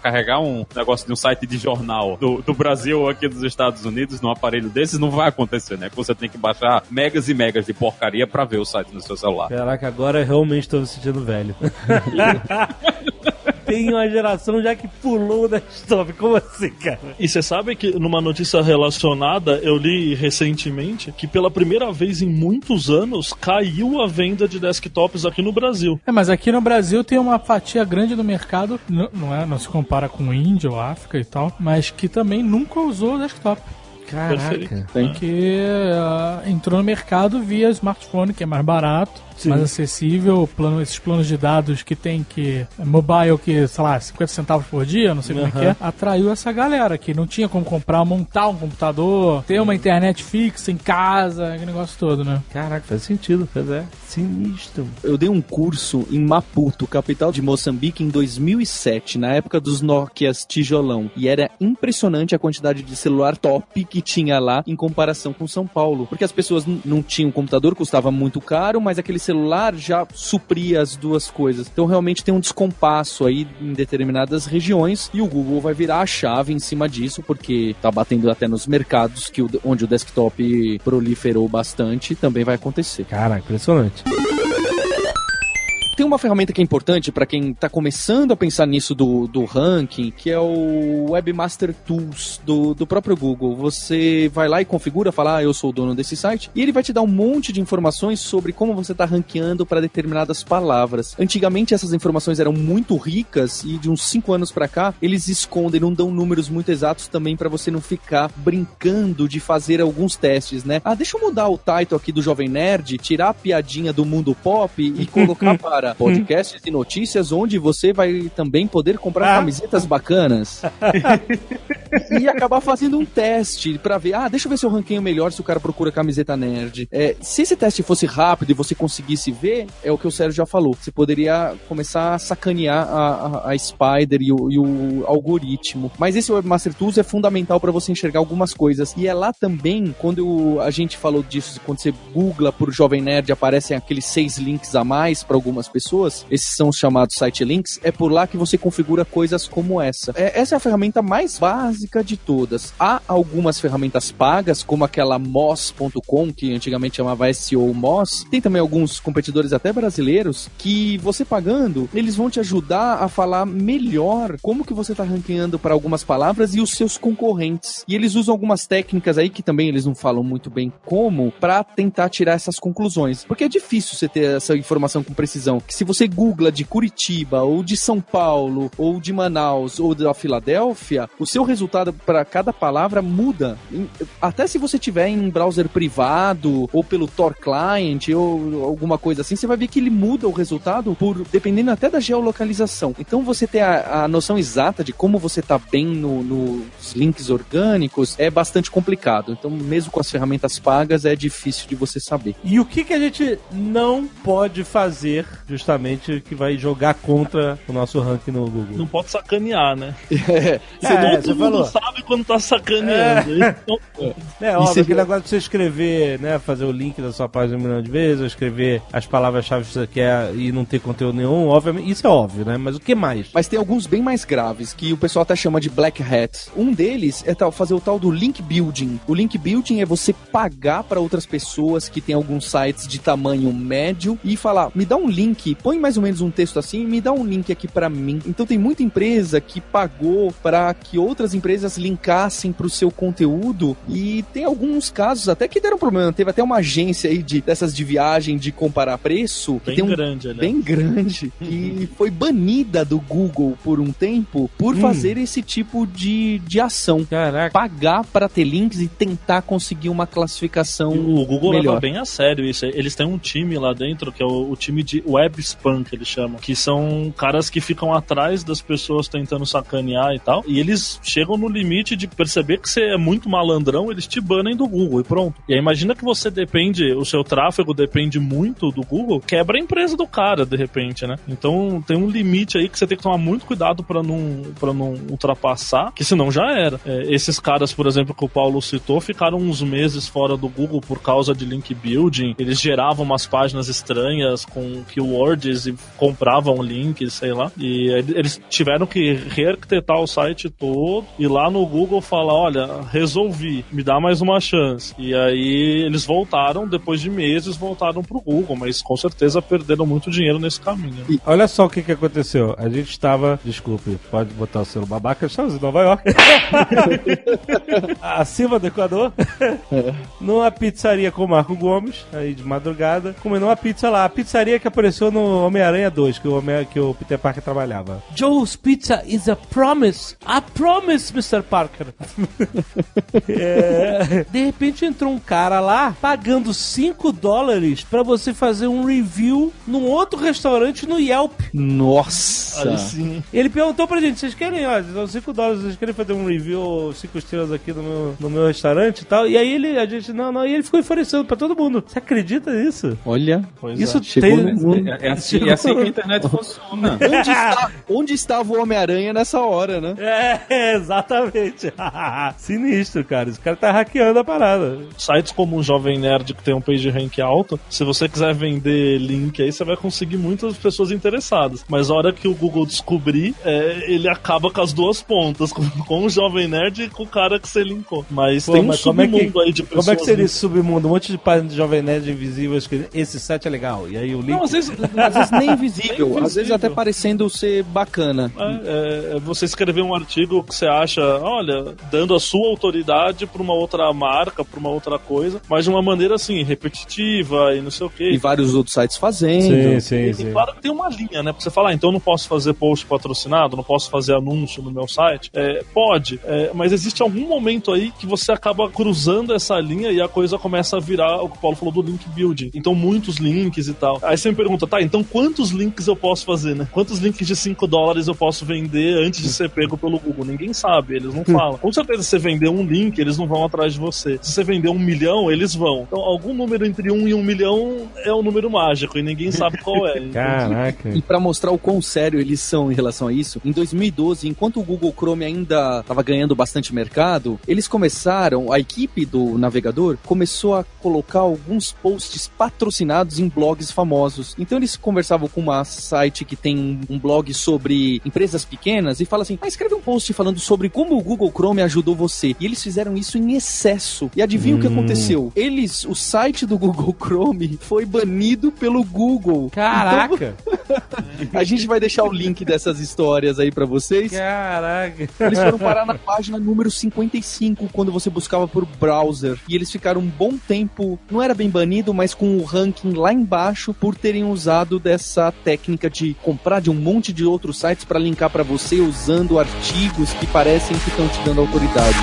carregar um negócio de um site de jornal do, do Brasil ou aqui dos Estados Unidos num aparelho desses não vai acontecer, né? Você tem que baixar megas e megas de porcaria pra ver o site no seu celular. Caraca, agora eu realmente tô me sentindo velho. Tem uma geração já que pulou o desktop. Como assim, cara? E você sabe que numa notícia relacionada, eu li recentemente que pela primeira vez em muitos anos caiu a venda de desktops aqui no Brasil. É, mas aqui no Brasil tem uma fatia grande do mercado, n- não, é, não se compara com Índia ou África e tal, mas que também nunca usou desktop. Caraca. Porque ah, entrou no mercado via smartphone, que é mais barato, mais acessível, plano, esses planos de dados que tem que. mobile que, sei lá, 50 centavos por dia, não sei como é que é, atraiu essa galera que não tinha como comprar, montar um computador, ter uma internet fixa em casa, aquele negócio todo, né? Caraca, faz sentido, faz é. Sinistro. Eu dei um curso em Maputo, capital de Moçambique, em 2007, na época dos Nokias tijolão. E era impressionante a quantidade de celular top que tinha lá em comparação com São Paulo. Porque as pessoas não tinham computador, custava muito caro, mas aquele celular já supria as duas coisas. Então realmente tem um descompasso aí em determinadas regiões e o Google vai virar a chave em cima disso, porque tá batendo até nos mercados que onde o desktop proliferou bastante, também vai acontecer. Caraca, impressionante. Tem uma ferramenta que é importante para quem tá começando a pensar nisso do, do ranking, que é o Webmaster Tools do, do próprio Google. Você vai lá e configura, fala, ah, eu sou o dono desse site, e ele vai te dar um monte de informações sobre como você tá ranqueando para determinadas palavras. Antigamente essas informações eram muito ricas e de uns 5 anos para cá, eles escondem, não dão números muito exatos também para você não ficar brincando de fazer alguns testes, né? Ah, deixa eu mudar o title aqui do Jovem Nerd, tirar a piadinha do mundo pop e colocar para podcasts e notícias onde você vai também poder comprar Ah. camisetas bacanas. e acabar fazendo um teste pra ver, ah, deixa eu ver se eu ranqueio melhor se o cara procura camiseta nerd. É, se esse teste fosse rápido e você conseguisse ver, é o que o Sérgio já falou. Você poderia começar a sacanear a, a- a Spider e o, e o algoritmo. Mas esse Webmaster Tools é fundamental para você enxergar algumas coisas. E é lá também, quando a gente falou disso, quando você googla por Jovem Nerd, aparecem aqueles seis links a mais para algumas pessoas. Esses são os chamados site links. É por lá que você configura coisas como essa. É, essa é a ferramenta mais básica de todas. Há algumas ferramentas pagas, como aquela Moz.com, que antigamente chamava SEO Moz. Tem também alguns competidores até brasileiros que você pagando, eles vão te ajudar a falar melhor como que você está ranqueando para algumas palavras e os seus concorrentes. E eles usam algumas técnicas aí que também eles não falam muito bem como para tentar tirar essas conclusões, porque é difícil você ter essa informação com precisão. Que se você googla de Curitiba, ou de São Paulo, ou de Manaus, ou da Filadélfia, o seu resultado para cada palavra muda. Até se você tiver em um browser privado, ou pelo Tor Client, ou alguma coisa assim, você vai ver que ele muda o resultado por dependendo até da geolocalização. Então você ter a, a noção exata de como você tá bem no- nos links orgânicos é bastante complicado. Então, mesmo com as ferramentas pagas, é difícil de você saber. E o que, que a gente não pode fazer, justamente, que vai jogar contra o nosso ranking no Google? Não pode sacanear, né? É, Todo você mundo falou. sabe quando tá sacaneando. Então, É óbvio, você- aquele negócio de você escrever, né? Fazer o link da sua página um milhão de vezes, ou escrever as palavras-chave que você quer e não ter conteúdo nenhum, obviamente, isso é óbvio, né? Mas o que mais? Mas tem alguns bem mais graves, que o pessoal até chama de black hat. Um deles é tal, fazer o tal do link building. O link building é você pagar para outras pessoas que tem alguns sites de tamanho médio e falar, me dá um link, põe mais ou menos um texto assim, me dá um link aqui para mim. Então tem muita empresa que pagou para que outras empresas linkassem para o seu conteúdo e tem alguns casos até que deram problema. Teve até uma agência aí de, dessas de viagem de comparar preço bem um grande, aliás. bem grande que foi banida do Google por um tempo por fazer esse tipo de, de ação. Caraca. Pagar para ter links e tentar conseguir uma classificação E O Google melhor. leva bem a sério isso. Eles têm um time lá dentro, que é o, o time de web spam, que eles chamam. Que são caras que ficam atrás das pessoas tentando sacanear e tal. E eles chegam no limite de perceber que você é muito malandrão, eles te banem do Google e pronto. E aí imagina que você depende, o seu tráfego depende muito do Google, quebra a empresa do cara, de repente, né? Então tem um limite aí que você tem que tomar muito cuidado para não, pra não ultrapassar, que senão já era. É, esses caras, por exemplo, que o Paulo citou, ficaram uns meses fora do Google por causa de link building. Eles geravam umas páginas estranhas com e compravam links, sei lá. E ele- eles tiveram que rearquitetar o site todo e lá no Google falar: olha, resolvi, me dá mais uma chance. E aí eles voltaram, depois de meses, voltaram pro Google, mas com certeza perderam muito dinheiro nesse caminho. né? Olha só o que, que aconteceu. A gente estava. Desculpe, pode botar o selo babaca. Estamos em Nova York. Acima do Equador. numa pizzaria com o Marco Gomes, aí de madrugada. Comendo uma pizza lá. A pizzaria que apareceu no Homem-Aranha 2, que o, Homem que o Peter Parker trabalhava. Joe's Pizza is a promise. A promise, Mr. Parker. É, De repente entrou um cara lá pagando 5 dólares pra você fazer um review num outro restaurante no Yelp. Nossa! Aí sim. Ele perguntou pra gente, vocês querem, ó, são 5 dólares, vocês querem fazer um review 5 estrelas aqui no meu, no meu restaurante e tal? E aí ele, a gente, não, não, e ele ficou oferecendo pra todo mundo. Você acredita nisso? Olha, Pois Isso é. Chegou tem... no mundo. É, é assim, é assim que a internet funciona. onde, está- onde estava o Homem-Aranha nessa hora, né? É, exatamente. Sinistro, cara. Esse cara tá hackeando a parada. Sites como o Jovem Nerd, que tem um page rank alto, se você quiser vender link aí, você vai conseguir muitas pessoas interessadas. Mas a hora que o Google descobrir, é, ele acaba com as duas pontas, com, com o Jovem Nerd e com o cara que você linkou. Mas Pô, tem um mas como é que- submundo aí de pessoas. Como é que seria esse submundo? Um monte de páginas de Jovem Nerd invisíveis que esse site é legal. E aí o link. Não, às vezes, Às vezes nem visível, Nem às vezes até parecendo ser bacana. É, é, você escrever um artigo que você acha, olha, dando a sua autoridade pra uma outra marca, pra uma outra coisa, mas de uma maneira assim, repetitiva e não sei o E quê. vários outros sites fazendo. sim, E claro que tem uma linha, né? Pra você falar, ah, então eu não posso fazer post patrocinado, não posso fazer anúncio no meu site. É, pode, é, mas existe algum momento aí que você acaba cruzando essa linha e a coisa começa a virar o que o Paulo falou do link building. Então, muitos links e tal. Aí você me pergunta, tá, então quantos links eu posso fazer, né? Quantos links de 5 dólares eu posso vender antes de ser pego pelo Google? Ninguém sabe, eles não falam. Com certeza, se você vender um link, eles não vão atrás de você. Se você vender um milhão, eles vão. Então, algum número entre um e um milhão é um número mágico e ninguém sabe qual é. Caraca. E pra mostrar o quão sério eles são em relação a isso, em 2012, enquanto o Google Chrome ainda estava ganhando bastante mercado, eles começaram, a equipe do navegador começou a colocar alguns posts patrocinados em blogs famosos. Então eles conversavam com uma site que tem um- blog sobre empresas pequenas e fala assim: "Ah, escreve um post falando sobre como o Google Chrome ajudou você". E eles fizeram isso em excesso. E adivinha o que aconteceu? Eles, o site do Google Chrome foi banido pelo Google. Caraca. A gente vai deixar o link dessas histórias aí pra vocês. Caraca. Eles foram parar na página número 55 quando você buscava por browser. E eles ficaram um bom tempo, não era bem banido, mas com o ranking lá embaixo por terem usado dessa técnica de comprar de um monte de outros sites pra linkar pra você usando artigos que parecem que estão te dando autoridade.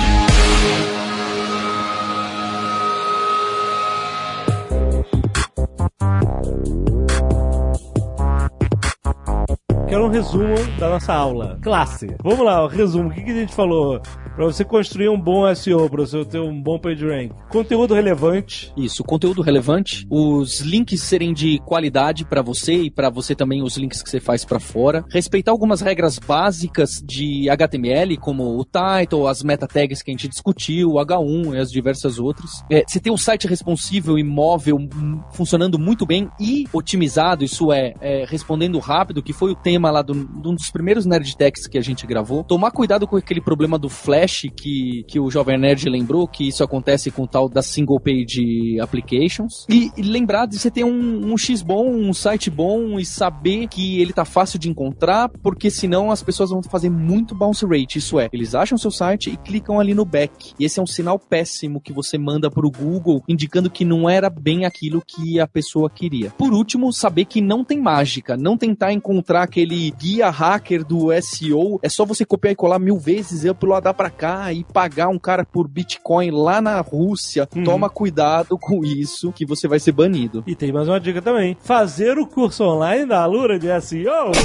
Quero um resumo da nossa aula. Classe. Vamos lá, o resumo. O que, que a gente falou? Pra você construir um bom SEO, pra você ter um bom PageRank. Conteúdo relevante. Isso, conteúdo relevante, os links serem de qualidade pra você e pra você também os links que você faz pra fora. Respeitar algumas regras básicas de HTML, como o title, as meta tags que a gente discutiu, o H1 e as diversas outras. É, você tem um site responsível e móvel hum, funcionando muito bem e otimizado, isso é, é, respondendo rápido, que foi o tema lá do- de um dos primeiros Nerd Techs que a gente gravou. Tomar cuidado com aquele problema do Flash que, que o Jovem Nerd lembrou, que isso acontece com o tal das single page applications. E, e lembrar de você ter um, um X bom, um site bom e saber que ele tá fácil de encontrar, porque senão as pessoas vão fazer muito bounce rate. Isso é, eles acham seu site e clicam ali no back. E esse é um sinal péssimo que você manda pro Google, indicando que não era bem aquilo que a pessoa queria. Por último, saber que não tem mágica, não tentar encontrar aquele guia hacker do SEO, é só você copiar e colar mil vezes, eu uploadar pra cá e pagar um cara por Bitcoin lá na Rússia. Uhum. Toma cuidado com isso, que você vai ser banido. E tem mais uma dica também. Fazer o curso online da Alura de SEO.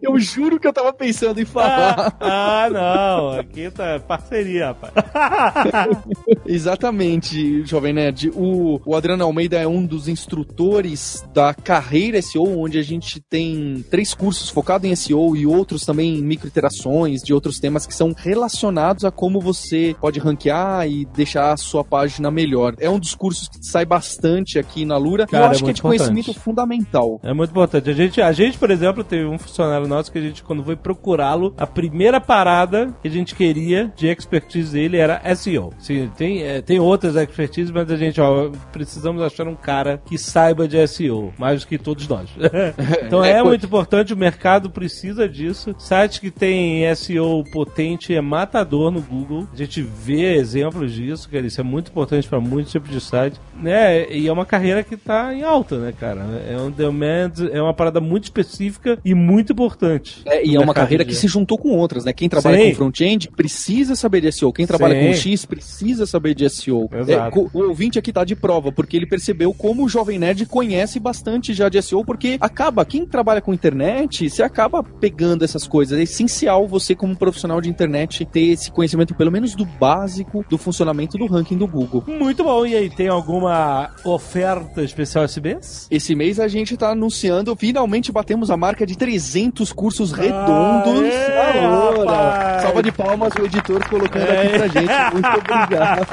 Eu juro que eu tava pensando em falar. ah, não. Aqui tá parceria, rapaz. Exatamente, Jovem Nerd. O, o Adriano Almeida é um dos instrutores da carreira SEO, onde a gente tem três cursos focados em SEO e outros também em microiterações de outros temas que são relacionados a como você pode ranquear e deixar a sua página melhor. É um dos cursos que sai bastante aqui na Lura. e Cara, eu é acho que é de conhecimento importante. fundamental. É muito importante. A gente, a gente, por exemplo, teve um funcionário nosso que a gente, quando foi procurá-lo, a primeira parada que a gente queria de expertise dele era SEO. Sim, tem, é, tem outras expertise, mas a gente, ó, precisamos achar um cara que saiba de SEO, mais do que todos nós. então é, É, muito importante, o mercado precisa disso. Sites que tem SEO potente é matador no Google. A gente vê exemplos disso, cara. Isso é muito importante para muitos tipos de site, né? E é uma carreira que tá em alta, né, cara? É um demand, é uma parada muito específica e muito importante. É, e é uma carreira que se juntou com outras, né? Quem trabalha Sim. com front-end precisa saber de SEO. Quem trabalha Sim. com X precisa saber de SEO. Exato. É, o ouvinte aqui tá de prova, porque ele percebeu como o Jovem Nerd conhece bastante já de SEO, porque acaba, quem trabalha com internet, você acaba pegando essas coisas. É essencial você, como profissional de internet, ter esse conhecimento, pelo menos do básico, do funcionamento do ranking do Google. Muito bom. E aí, tem alguma oferta especial esse mês? Esse mês a gente tá anunciando, finalmente batemos a marca de 300 cursos redondos. Aê! Salva de palmas o editor colocando É. aqui pra gente. Muito obrigado.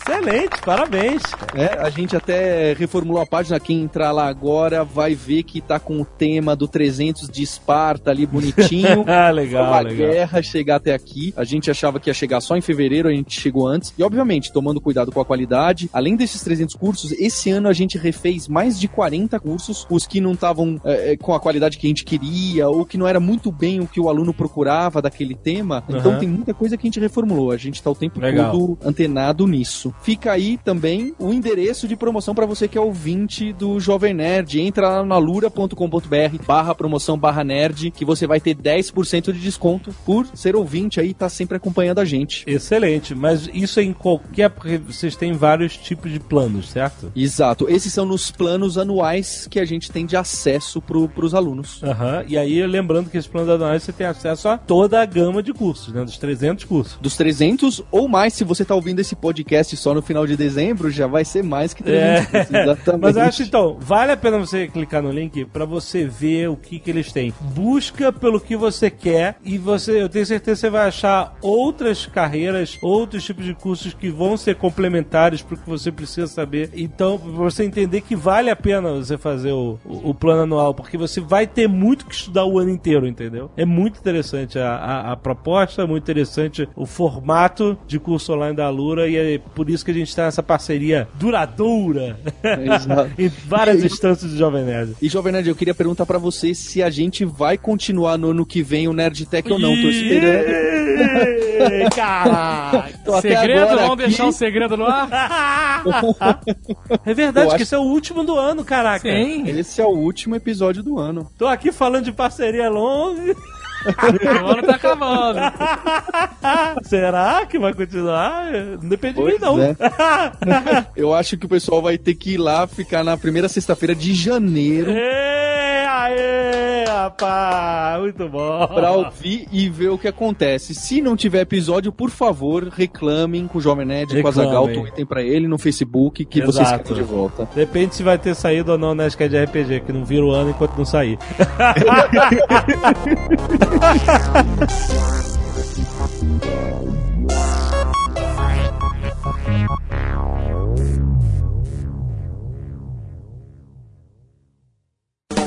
Excelente, parabéns. É, a gente até reformulou a página. Quem entrar lá agora vai ver que tá com o tema do 300 de Esparta ali bonitinho. Ah, legal, uma legal. guerra chegar até aqui. A gente achava que ia chegar só em fevereiro, a gente chegou antes. E, obviamente, tomando cuidado com a qualidade. Além desses 300 cursos, esse ano a gente refez mais de 40 cursos. Os que não estavam é, é, com a qualidade que a gente queria, ou que não era muito bem o que o aluno procurava daquele tema. Então, Aham. tem muita coisa que a gente reformulou. A gente tá o tempo Legal. todo antenado nisso. Fica aí também o endereço de promoção para você que é ouvinte do Jovem Nerd. Entra lá na lura.com.br barra promoção barra nerd que você vai ter 10% de desconto por ser ouvinte aí e tá sempre acompanhando a gente. Excelente, mas isso é em qualquer. Porque vocês têm vários tipos de planos, certo? Exato. Esses são nos planos anuais que a gente tem de acesso pro, pros alunos. Aham. E aí, lembrando que esses planos anuais você tem acesso a toda a gama de cursos, né? Dos 300 cursos. Dos 300 ou mais, se você tá ouvindo esse podcast só no final de dezembro, já vai ser mais que 300. É. Exatamente. Mas eu acho então, vale a pena você clicar no link pra você ver o que, que eles têm. Busca pelo que você quer e você, eu tenho certeza que você vai achar outras carreiras, outros tipos de cursos que vão ser complementares pro que você precisa saber. Então, pra você entender que vale a pena você fazer o, o, o plano anual, porque você vai ter muito que estudar o ano inteiro, entendeu? É muito interessante a, a, a proposta, é muito interessante o formato de curso online da Alura e é por isso que a gente tá nessa parceria duradoura em várias instâncias do Jovem Nerd. E Jovem Nerd, eu queria perguntar pra você se a gente vai continuar no ano que vem o Nerdtech ou não. Tô esperando. Caraca! Tô até segredo, agora vamos aqui. deixar o segredo no ar? É verdade Eu que acho- esse é o último do ano, caraca. Sim. Esse é o último episódio do ano. Tô aqui falando de parceria longa. O ano tá acabando. Será que vai continuar? Não depende de mim, Pois não. é. Eu acho que o pessoal vai ter que ir lá ficar na primeira sexta-feira de janeiro Ê, aê, rapaz! Muito bom. pra ouvir e ver o que acontece. Se não tiver episódio, por favor, reclamem com o Jovem Nerd, com a Zagal, tweetem pra ele no Facebook que vocês Exato. querem de volta. Depende se vai ter saído ou não o Nerdcast de RPG, que não vira o ano enquanto não sair.